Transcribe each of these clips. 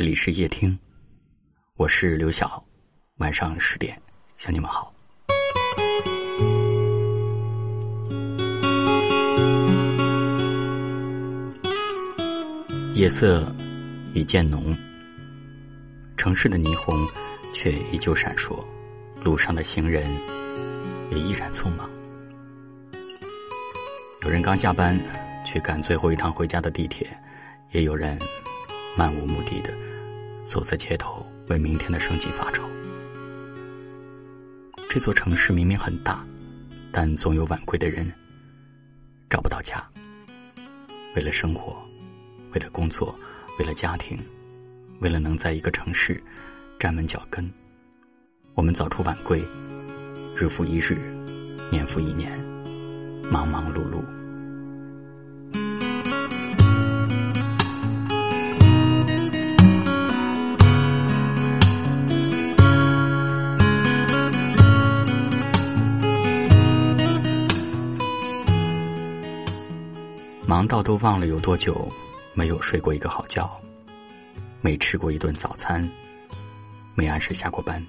这里是夜听，我是刘晓。晚上十点，向你们好。夜色已渐浓，城市的霓虹却依旧闪烁，路上的行人也依然匆忙。有人刚下班去赶最后一趟回家的地铁，也有人漫无目的的走在街头，为明天的生计发愁。这座城市明明很大，但总有晚归的人找不到家。为了生活，为了工作，为了家庭，为了能在一个城市站稳脚跟，我们早出晚归，日复一日，年复一年，忙忙碌碌。忙到都忘了有多久没有睡过一个好觉，没吃过一顿早餐，没按时下过班，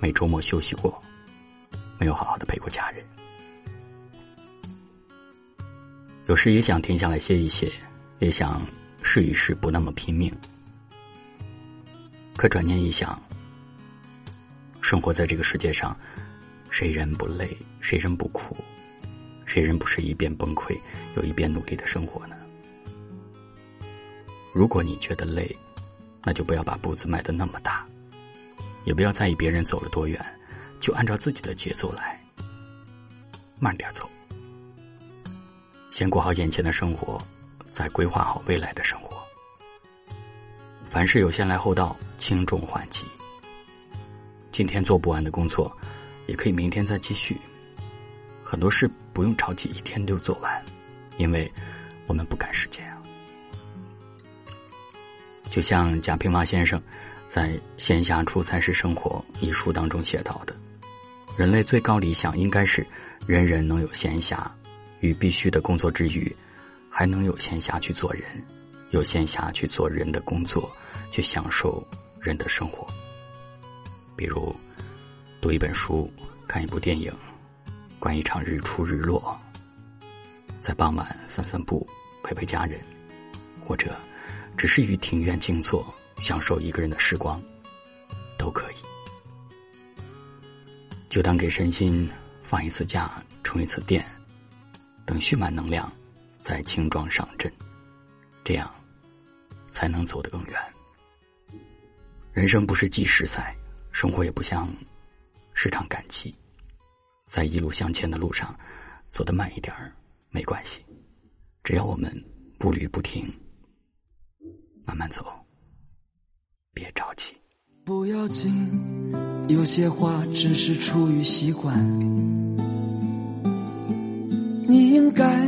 没周末休息过，没有好好的陪过家人。有时也想停下来歇一歇，也想试一试不那么拼命。可转念一想，生活在这个世界上，谁人不累，谁人不苦？谁人不是一边崩溃又一边努力的生活呢？如果你觉得累，那就不要把步子迈得那么大，也不要在意别人走了多远，就按照自己的节奏来，慢点走，先过好眼前的生活，再规划好未来的生活。凡事有先来后到，轻重缓急。今天做不完的工作，也可以明天再继续。很多事不用着急一天就做完，因为我们不赶时间啊。就像贾平凹先生在《闲暇出餐时生活》一书当中写到的，人类最高理想应该是人人能有闲暇，与必须的工作之余，还能有闲暇去做人，有闲暇去做人的工作，去享受人的生活。比如读一本书，看一部电影。观一场日出日落，在傍晚散散步，陪陪家人，或者只是于庭院静坐，享受一个人的时光，都可以。就当给身心放一次假，充一次电，等蓄满能量，再轻装上阵，这样才能走得更远。人生不是计时赛，生活也不像是场赶集。在一路向前的路上，走得慢一点儿没关系，只要我们步履不停，慢慢走，别着急。不要紧，有些话只是出于习惯。你应该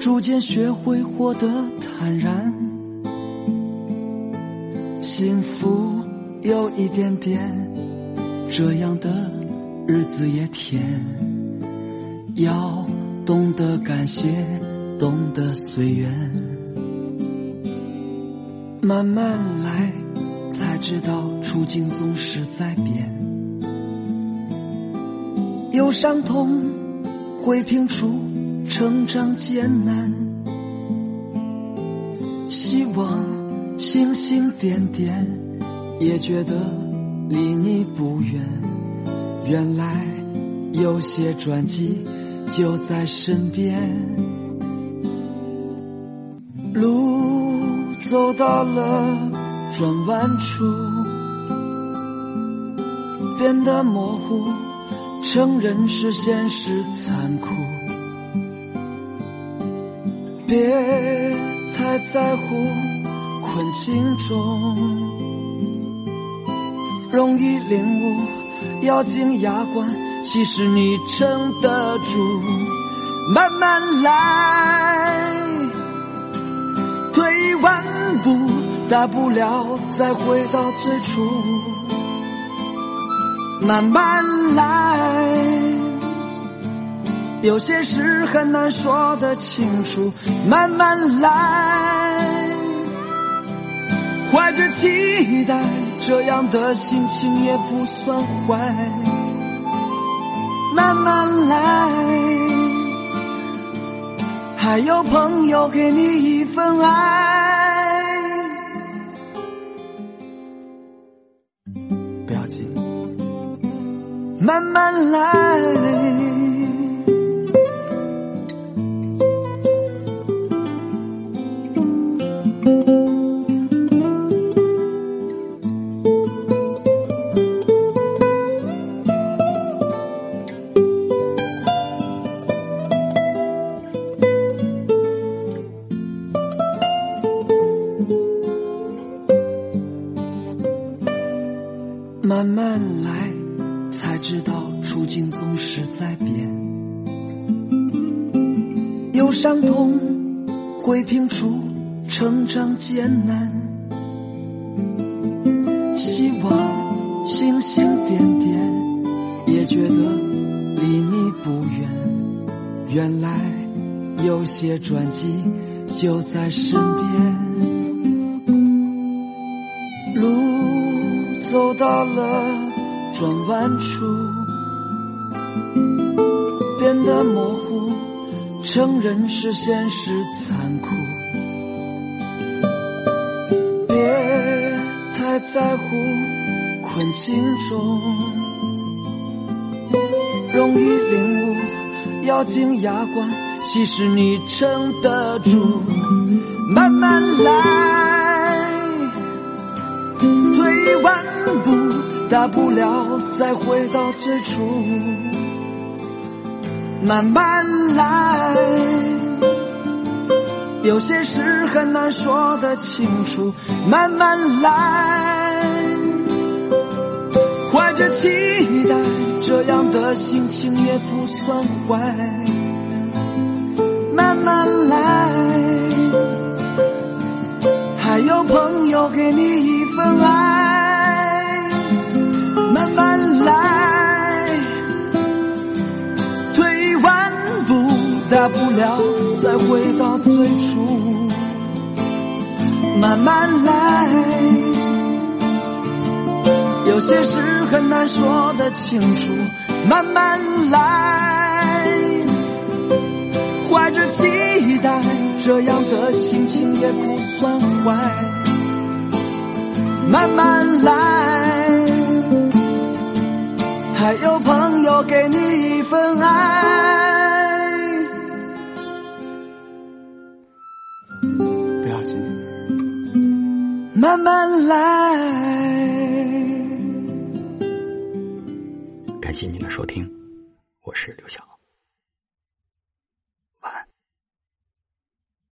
逐渐学会活得坦然，幸福有一点点这样的。日子也甜，要懂得感谢，懂得随缘，慢慢来，才知道处境总是在变。有伤痛会拼出成长艰难，希望星星点点，也觉得离你不远。原来有些转机就在身边，路走到了转弯处，变得模糊，承认是现实残酷，别太在乎困境中，容易领悟。咬紧牙关，其实你撑得住。慢慢来，退一万步，大不了再回到最初。慢慢来，有些事很难说得清楚。慢慢来。怀着期待，这样的心情也不算坏。慢慢来，还有朋友给你一份爱。不要紧，慢慢来。在变。有伤痛会拼出成长艰难。希望星星点点，也觉得离你不远。原来有些转机就在身边。路走到了转弯处，模糊，承认是现实残酷。别太在乎困境中，容易领悟，咬紧牙关，其实你撑得住，慢慢来，退一万。步，大不了再回到最初，慢慢来。有些事很难说得清楚，慢慢来。怀着期待，这样的心情也不算坏。慢慢来，还有朋友给你一份爱。回到最初，慢慢来。有些事很难说得清楚，慢慢来。怀着期待，这样的心情也不算坏。慢慢来，还有朋友给你一份爱。慢慢来。感谢您的收听，我是刘晓。